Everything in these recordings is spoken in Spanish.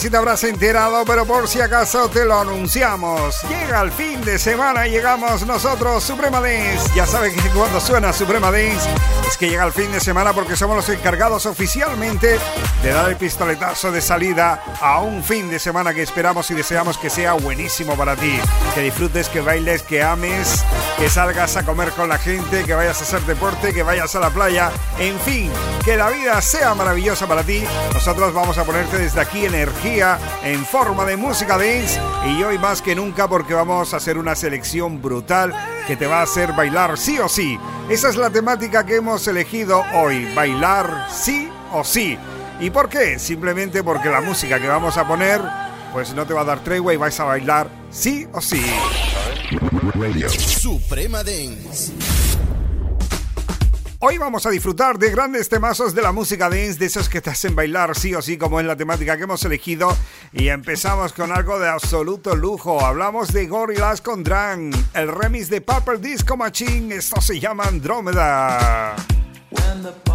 Si te habrás enterado, pero por si acaso te lo anunciamos. Llega el fin de semana y llegamos nosotros, Suprema Dance. Ya saben que cuando suena Suprema Dance es que llega el fin de semana porque somos los encargados oficialmente de dar el pistoletazo de salida a un fin de semana que esperamos y deseamos que sea buenísimo para ti. Que disfrutes, que bailes, que ames, que salgas a comer con la gente, que vayas a hacer deporte, que vayas a la playa. En fin, que la vida sea maravillosa para ti. Nosotros vamos a ponerte desde aquí energía en forma de música dance y hoy más que nunca porque vamos a hacer una selección brutal que te va a hacer bailar sí o sí. Esa es la temática que hemos elegido hoy, bailar sí o sí. ¿Y por qué? Simplemente porque la música que vamos a poner pues no te va a dar tregua y vais a bailar sí o sí. Suprema Dance. Hoy vamos a disfrutar de grandes temazos de la música dance, de esos que te hacen bailar sí o sí, como es la temática que hemos elegido. Y empezamos con algo de absoluto lujo. Hablamos de Gorillaz con Drang, el remix de Purple Disco Machine. Esto se llama Andrómeda. When the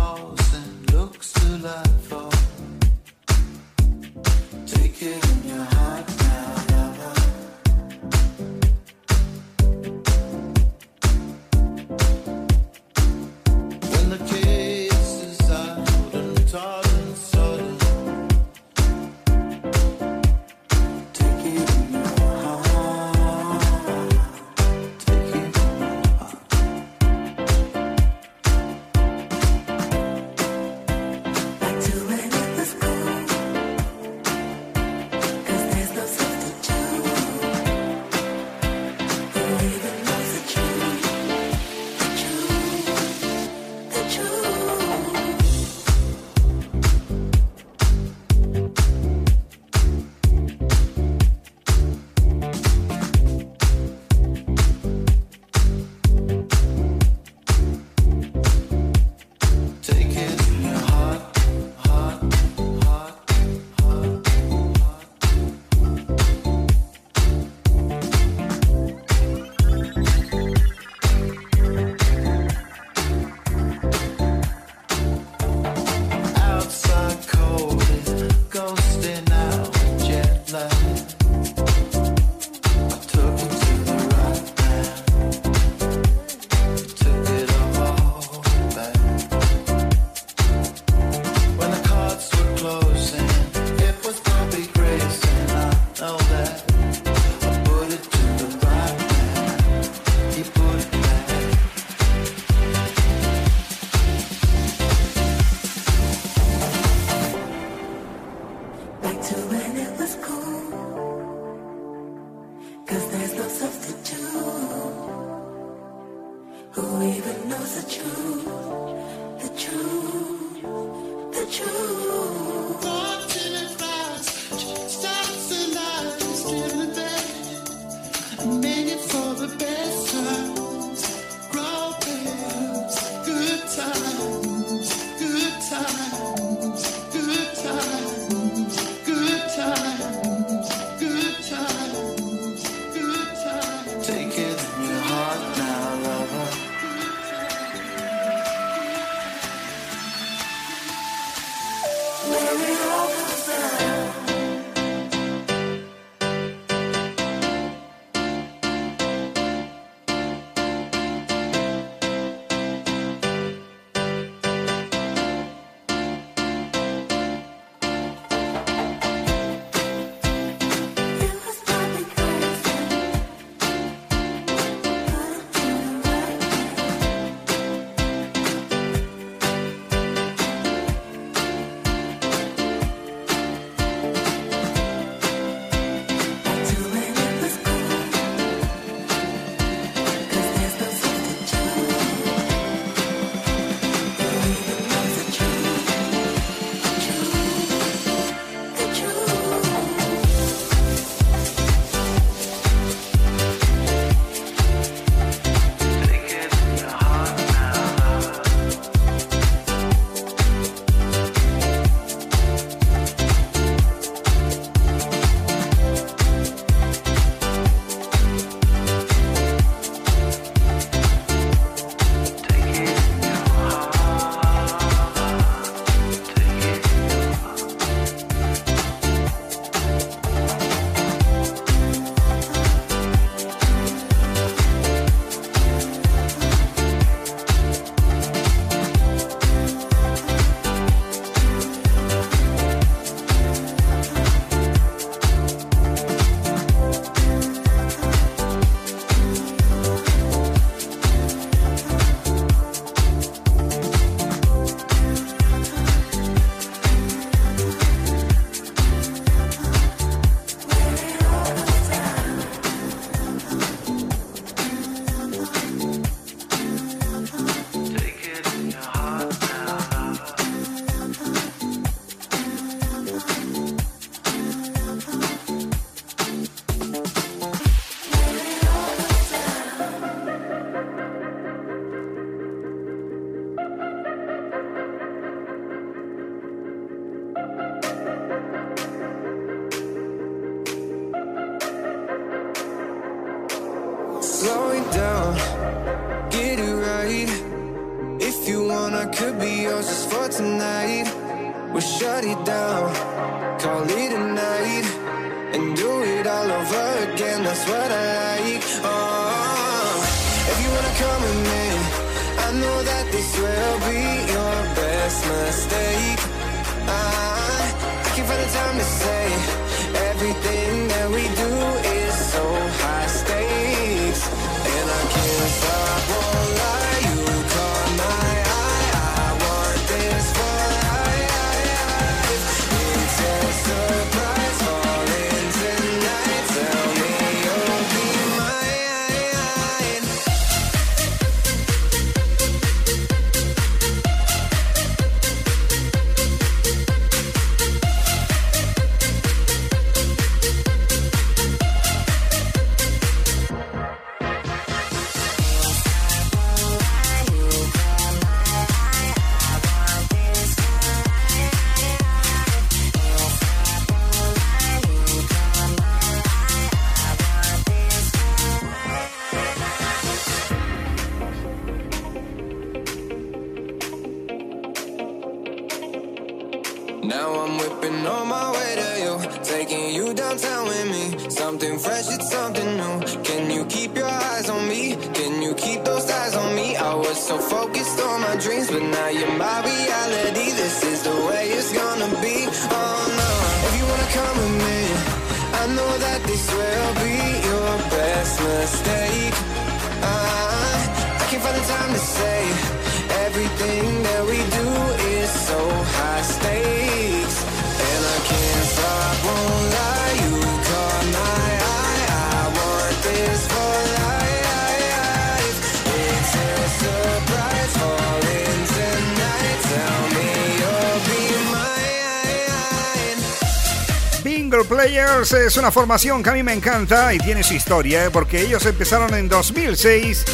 Es una formación que a mí me encanta y tiene su historia, ¿eh? porque ellos empezaron en 2006.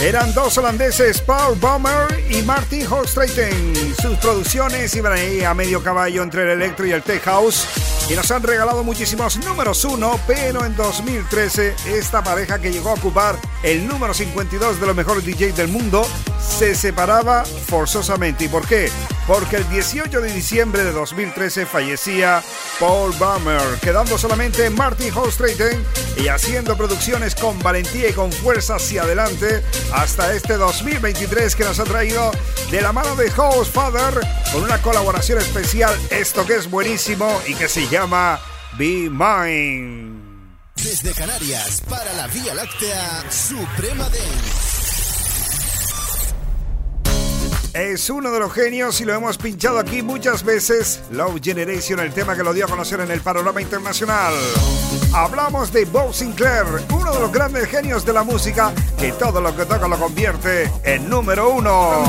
Eran dos holandeses, Paul Bommer y Martin Holstreiten. Sus producciones iban ahí a medio caballo entre el electro y el tech house y nos han regalado muchísimos números uno, pero en 2013 esta pareja que llegó a ocupar el número 52 de los mejores DJs del mundo se separaba forzosamente. ¿Y por qué? Porque el 18 de diciembre de 2013 fallecía Paul Bummer, quedando solamente Martin Holstreiten y haciendo producciones con valentía y con fuerza hacia adelante hasta este 2023 que nos ha traído de la mano de House Father con una colaboración especial, esto que es buenísimo y que se llama Be Mine. Desde Canarias para la Vía Láctea, Suprema Dance. Es uno de los genios y lo hemos pinchado aquí muchas veces. Love Generation, el tema que lo dio a conocer en el panorama internacional. Hablamos de Bob Sinclair, uno de los grandes genios de la música que todo lo que toca lo convierte en número uno.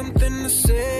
Something to say.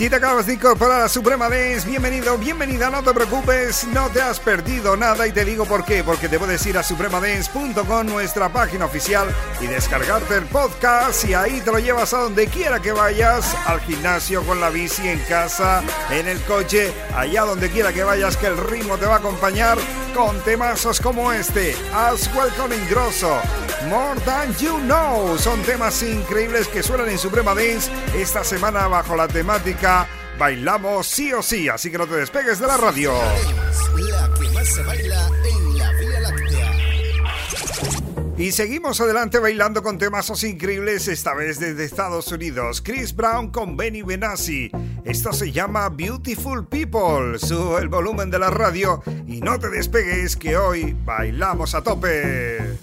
Si te acabas de incorporar a Suprema Dance, bienvenido, bienvenida, no te preocupes, no te has perdido nada y te digo por qué, porque te puedes ir a supremadance.com, nuestra página oficial, y descargarte el podcast y ahí te lo llevas a donde quiera que vayas, al gimnasio, con la bici, en casa, en el coche, allá donde quiera que vayas, que el ritmo te va a acompañar con temazos como este, As Welcome Grosso, More Than You Know, son temas increíbles que suenan en Suprema Dance esta semana bajo la temática Bailamos sí o sí, así que no te despegues de la radio. La que más se baila en. Y seguimos adelante bailando con temazos increíbles, esta vez desde Estados Unidos. Chris Brown con Benny Benassi. Esto se llama Beautiful People. Sube el volumen de la radio y no te despegues que hoy bailamos a tope.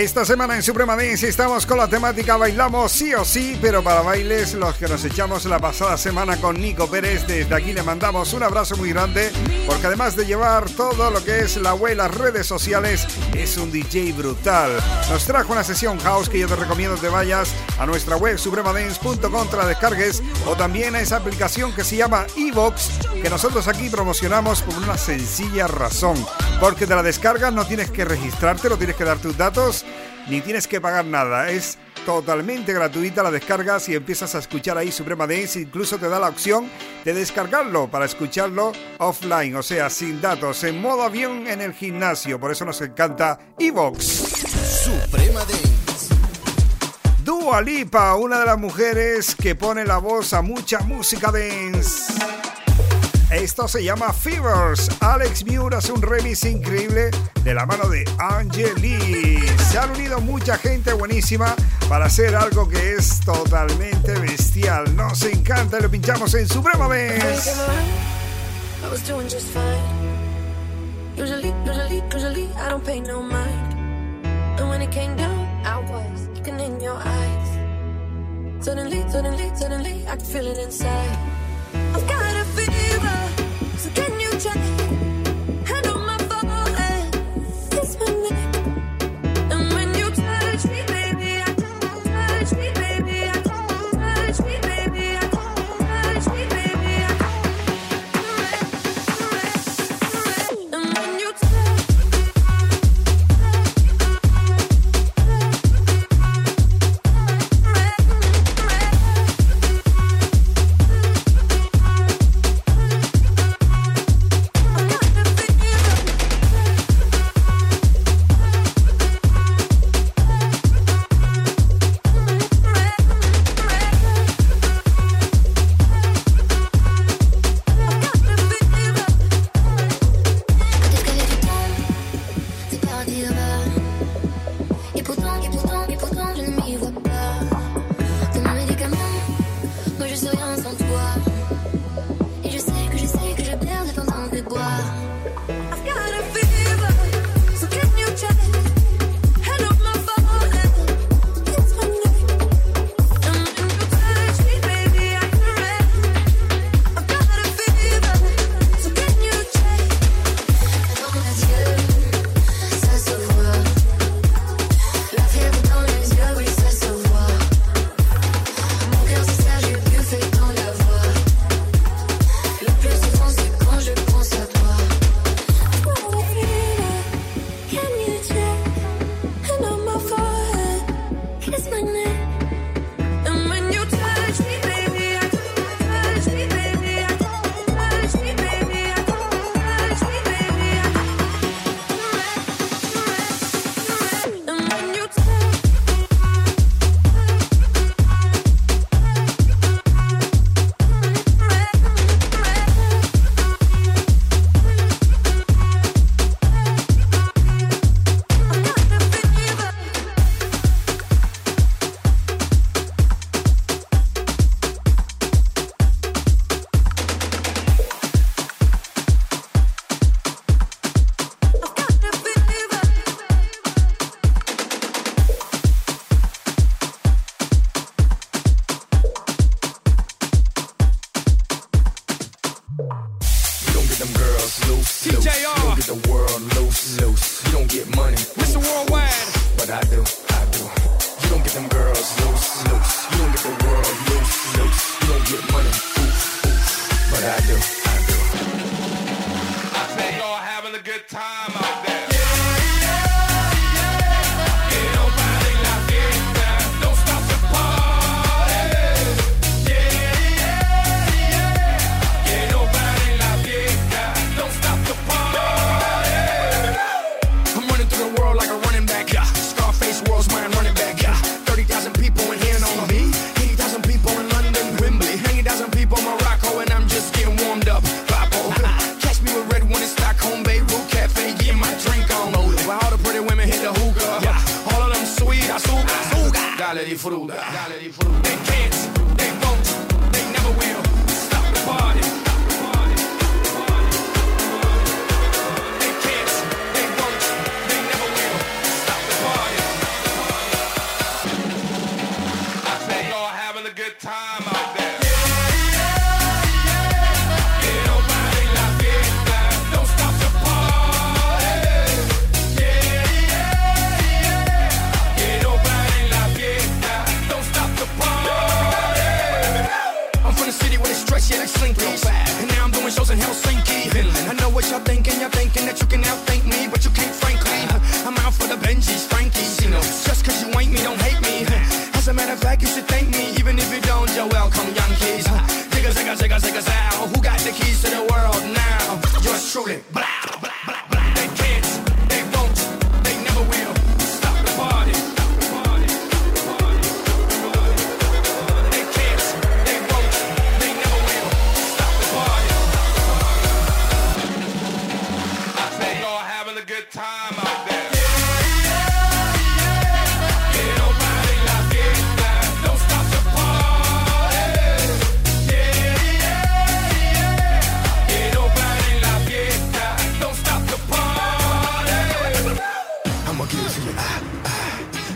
Esta semana en Suprema Dance estamos con la temática Bailamos sí o sí, pero para bailes los que nos echamos la pasada semana con Nico Pérez. Desde aquí le mandamos un abrazo muy grande, porque además de llevar todo lo que es la web, las redes sociales, es un DJ brutal. Nos trajo una sesión house que yo te recomiendo que vayas a nuestra web supremadance.com, te la descargues, o también a esa aplicación que se llama Evox, que nosotros aquí promocionamos por una sencilla razón. Porque te la descargas, no tienes que registrarte, no tienes que dar tus datos, ni tienes que pagar nada. Es totalmente gratuita, la descargas y empiezas a escuchar ahí Suprema Dance. Incluso te da la opción de descargarlo para escucharlo offline, o sea, sin datos, en modo avión en el gimnasio. Por eso nos encanta Evox. Suprema Dance. Dua Lipa, una de las mujeres que pone la voz a mucha música dance. Esto se llama Fevers. Alex Muir hace un remix increíble de la mano de Angeli. Se han unido mucha gente buenísima para hacer algo que es totalmente bestial. Nos encanta y lo pinchamos en Suprema fine. Usually, usually, usually, I don't pay no mind. And when it came down, I was looking in your eyes. Suddenly, suddenly, suddenly, I can feel it inside. I've got a fever,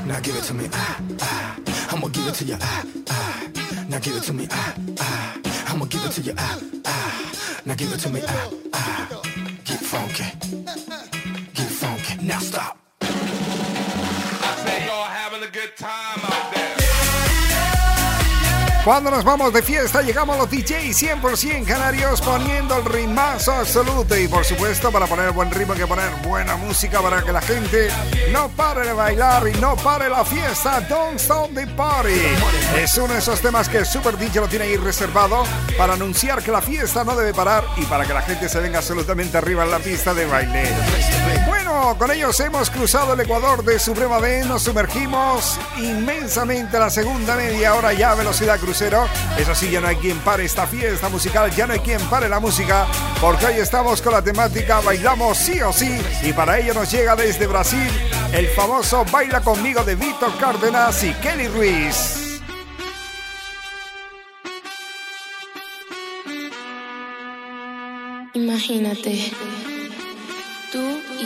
Now give it to me, ah, ah. I'ma give it to you, ah, ah. Now give it to me, ah, ah. I'ma give it to you, ah, ah. Now give it to me, ah, ah. Get funky. Get funky. Now stop. I say Cuando nos vamos de fiesta llegamos los DJs 100% canarios poniendo el ritmazo absoluto y por supuesto para poner buen ritmo hay que poner buena música para que la gente no pare de bailar y no pare la fiesta. Don't Stop the Party es uno de esos temas que el Super DJ lo tiene ahí reservado para anunciar que la fiesta no debe parar y para que la gente se venga absolutamente arriba en la pista de baile. Con ellos hemos cruzado el Ecuador de Suprema B, nos sumergimos inmensamente a la segunda media hora ya a velocidad crucero. Eso sí, ya no hay quien pare esta fiesta musical, ya no hay quien pare la música, porque hoy estamos con la temática Bailamos sí o sí, y para ello nos llega desde Brasil el famoso Baila conmigo de Vito Cárdenas y Kelly Ruiz. Imagínate,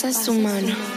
Pasa su mano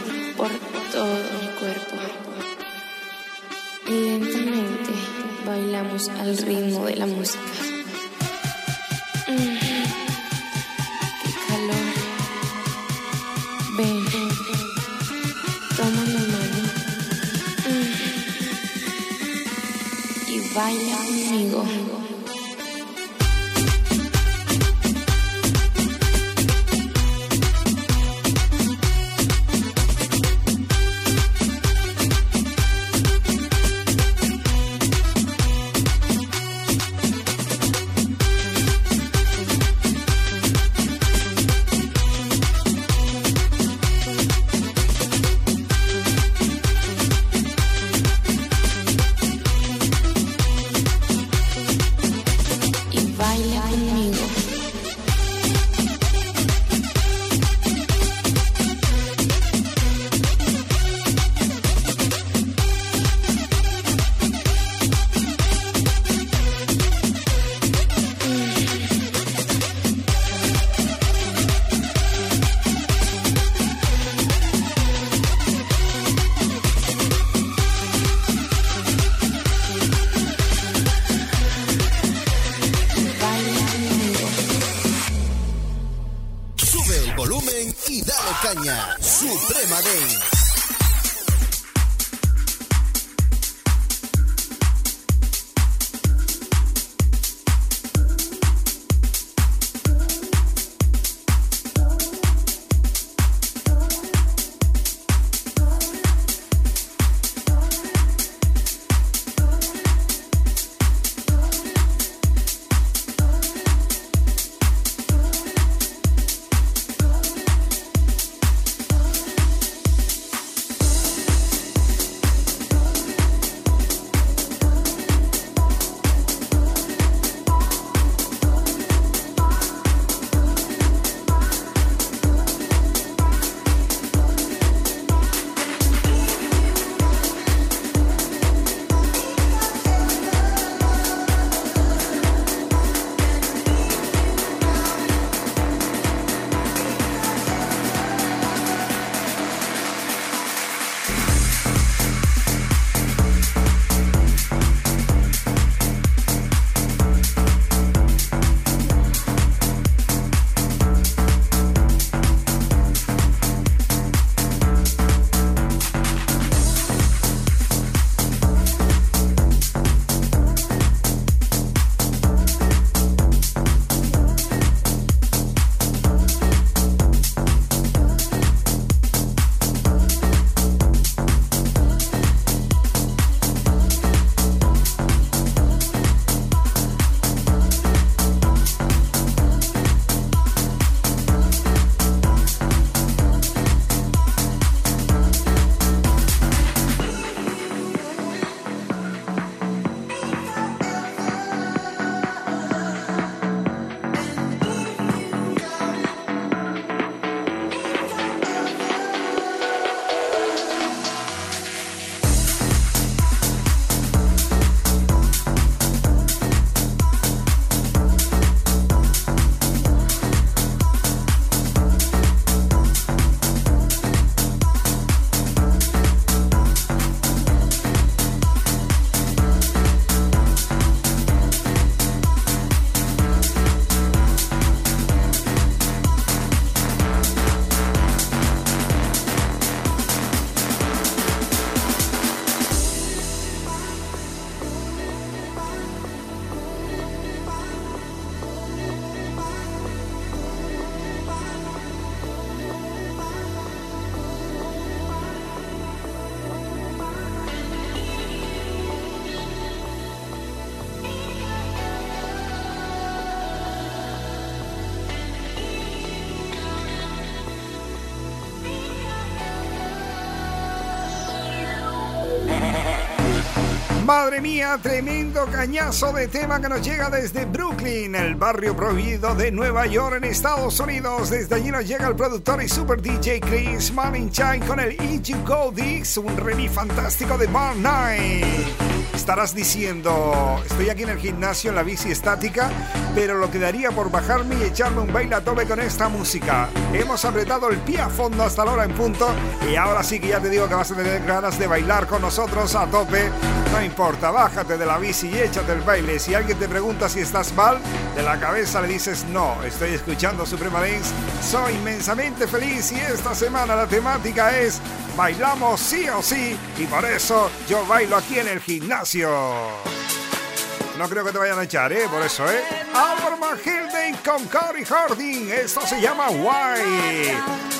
Madre mía, tremendo cañazo de tema que nos llega desde Brooklyn, el barrio prohibido de Nueva York en Estados Unidos. Desde allí nos llega el productor y super DJ Chris Malinchine con el E.G. Goldix, un remix fantástico de Bar Night. Estarás diciendo, estoy aquí en el gimnasio en la bici estática, pero lo que daría por bajarme y echarme un baile a tope con esta música. Hemos apretado el pie a fondo hasta la hora en punto y ahora sí que ya te digo que vas a tener ganas de bailar con nosotros a tope. No importa, bájate de la bici y échate el baile. Si alguien te pregunta si estás mal, de la cabeza le dices no, estoy escuchando Suprema Dance, soy inmensamente feliz y esta semana la temática es bailamos sí o sí y por eso yo bailo aquí en el gimnasio. No creo que te vayan a echar, ¿eh? Por eso, ¿eh? Albert Mahilden con Cory Harding. Esto se llama Why.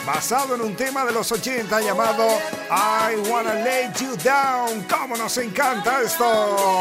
Basado en un tema de los 80 llamado I Wanna Let You Down. ¿Cómo nos encanta esto?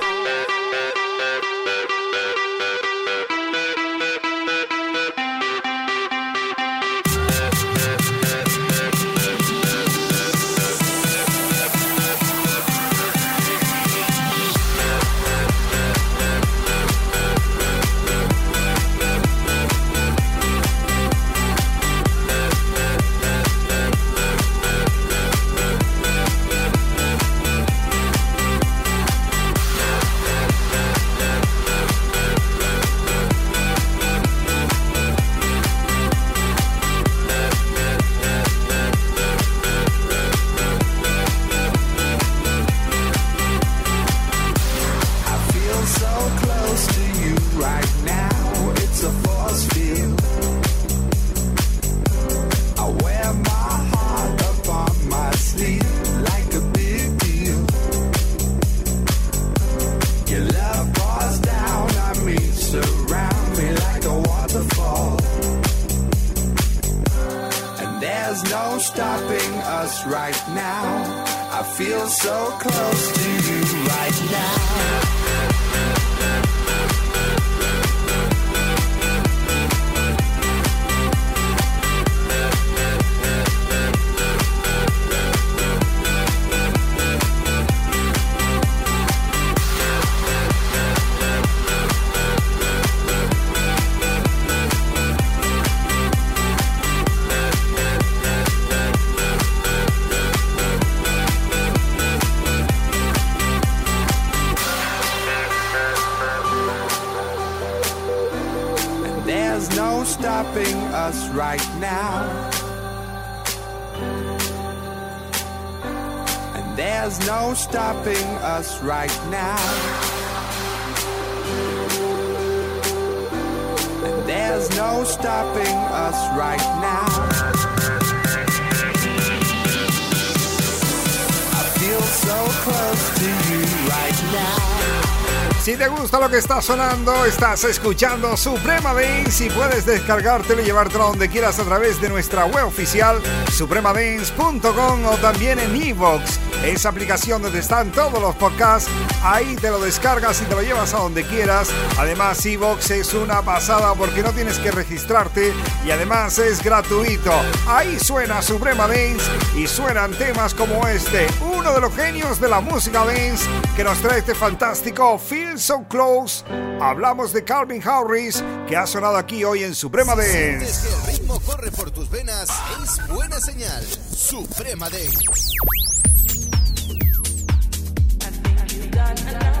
Si te gusta lo que está sonando, estás escuchando Suprema Dance y puedes descargártelo y llevártelo donde quieras a través de nuestra web oficial supremadance.com o también en iVoox esa aplicación donde están todos los podcasts. Ahí te lo descargas y te lo llevas a donde quieras. Además, Evox es una pasada porque no tienes que registrarte y además es gratuito. Ahí suena Suprema Dance y suenan temas como este, uno de los genios de la música dance que nos trae este fantástico Feel So Close. Hablamos de Calvin Harris que ha sonado aquí hoy en Suprema Dance. Que el ritmo corre por tus venas, es buena señal. Suprema Dance. and I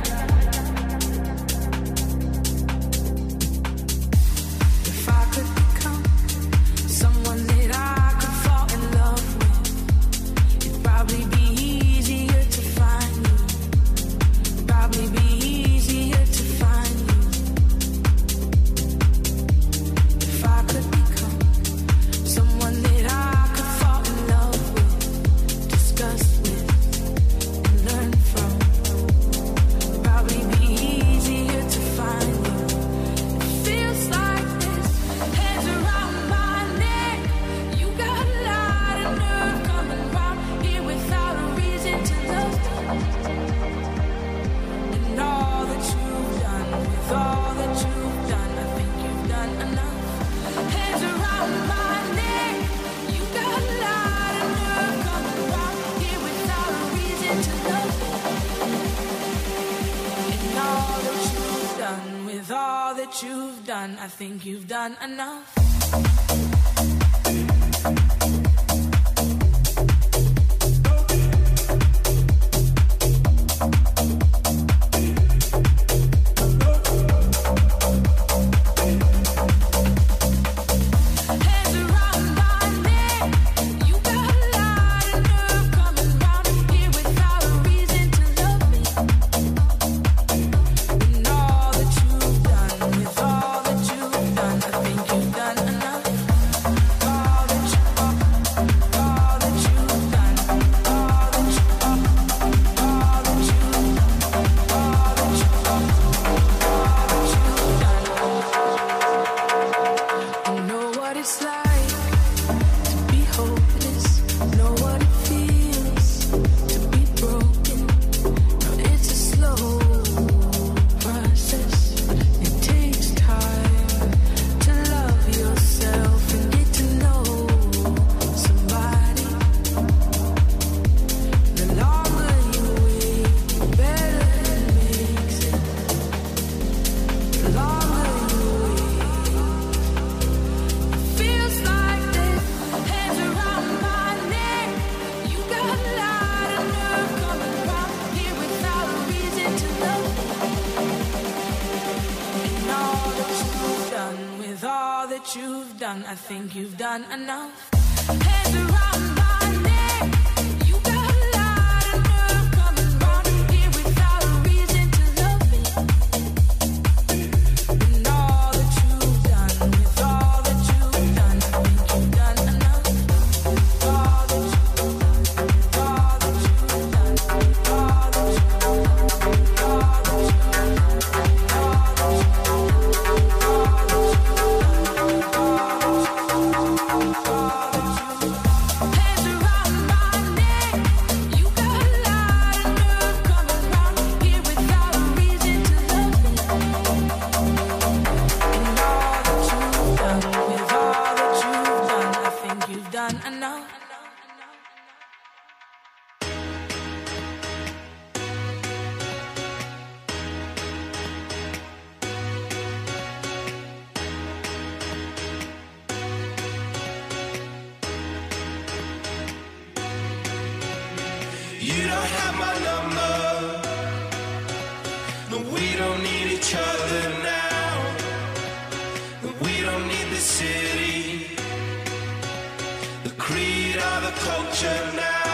the creed of the culture now.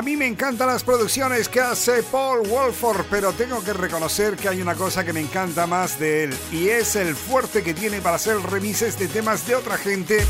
A mí me encantan las producciones que hace Paul Wolford, pero tengo que reconocer que hay una cosa que me encanta más de él y es el fuerte que tiene para hacer remises de temas de otra gente.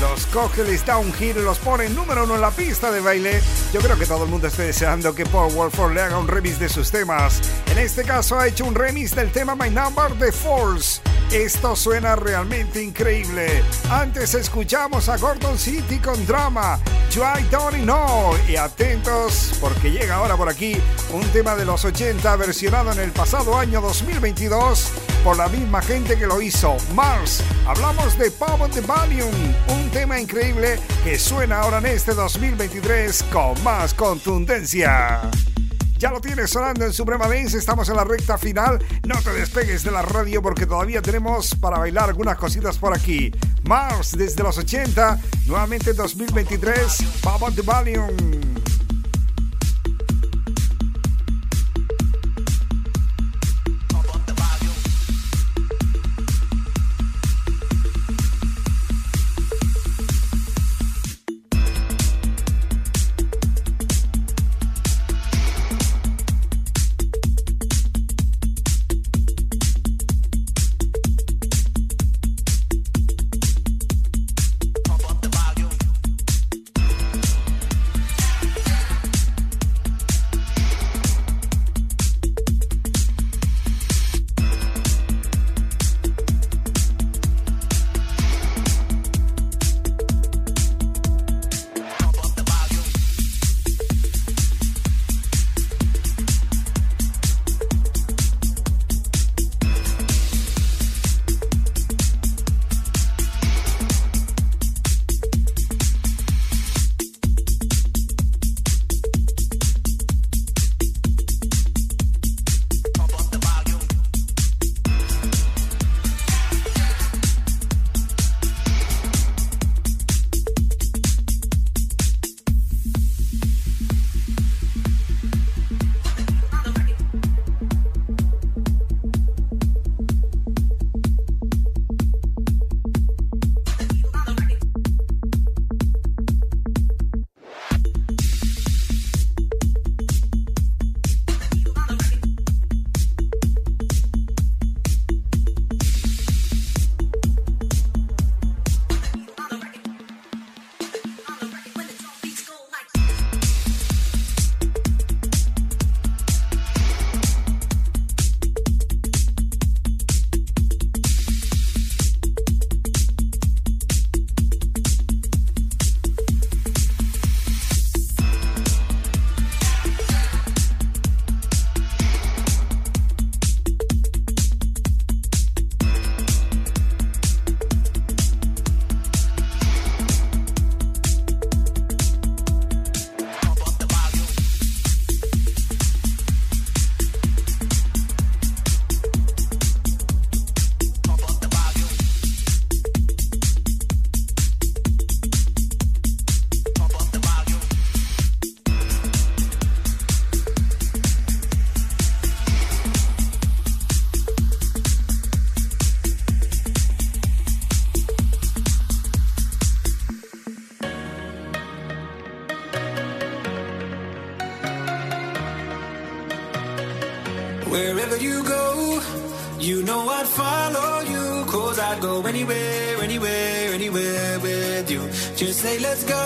Los coge, les da un giro los pone número uno en la pista de baile. Yo creo que todo el mundo esté deseando que Paul Wolford le haga un remix de sus temas. En este caso ha hecho un remix del tema My Number de Force. Esto suena realmente increíble. Antes escuchamos a Gordon City con drama. I Don't Know. Y atentos porque llega ahora por aquí un tema de los 80 versionado en el pasado año 2022 por la misma gente que lo hizo. Mars. Hablamos de on the Valium. Un tema increíble que suena ahora en este 2023 con más contundencia. Ya lo tienes sonando en Suprema Dance, estamos en la recta final. No te despegues de la radio porque todavía tenemos para bailar algunas cositas por aquí. Mars desde los 80, nuevamente 2023, Pop on the Valium. Say, let's go.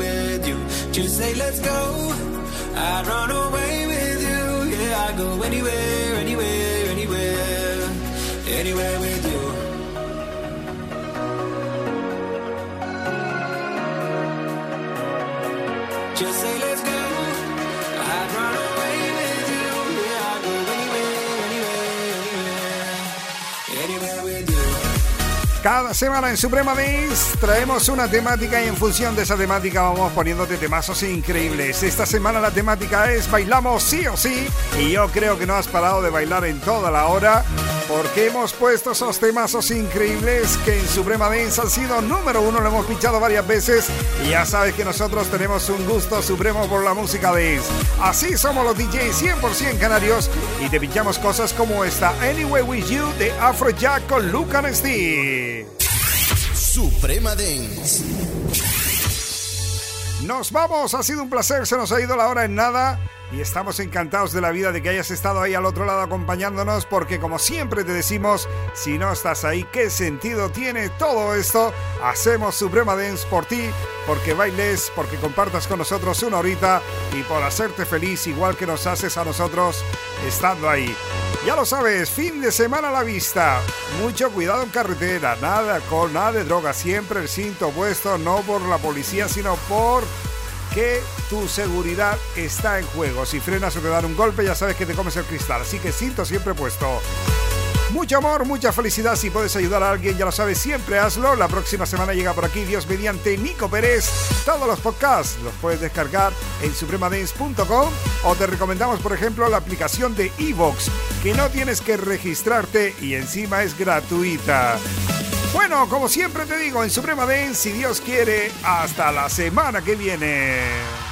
say, let's go. I'd run away with you. Yeah, I'd go anywhere, anywhere, anywhere. Anywhere with you. Cada semana en Suprema Dance traemos una temática y en función de esa temática vamos poniéndote temazos increíbles. Esta semana la temática es bailamos sí o sí y yo creo que no has parado de bailar en toda la hora porque hemos puesto esos temazos increíbles que en Suprema Dance han sido número uno, lo hemos pinchado varias veces y ya sabes que nosotros tenemos un gusto supremo por la música dance. Así somos los DJs 100% canarios y te pinchamos cosas como esta Anyway With You de Afrojack con Luke and Steve. Suprema Dance. Nos vamos, ha sido un placer, se nos ha ido la hora en nada y estamos encantados de la vida de que hayas estado ahí al otro lado acompañándonos porque como siempre te decimos, si no estás ahí, ¿qué sentido tiene todo esto? Hacemos Suprema Dance por ti, porque bailes, porque compartas con nosotros una horita y por hacerte feliz igual que nos haces a nosotros estando ahí. Ya lo sabes, fin de semana a la vista. Mucho cuidado en carretera, nada alcohol, nada de droga, siempre el cinto puesto, no por la policía, sino por que tu seguridad está en juego. Si frenas o te dan un golpe, ya sabes que te comes el cristal. Así que cinto siempre puesto. Mucho amor, mucha felicidad. Si puedes ayudar a alguien, ya lo sabes, siempre hazlo. La próxima semana llega por aquí, Dios mediante Nico Pérez. Todos los podcasts los puedes descargar en supremadance.com o te recomendamos, por ejemplo, la aplicación de Evox, que no tienes que registrarte y encima es gratuita. Bueno, como siempre te digo, en Suprema Dance, si Dios quiere, hasta la semana que viene.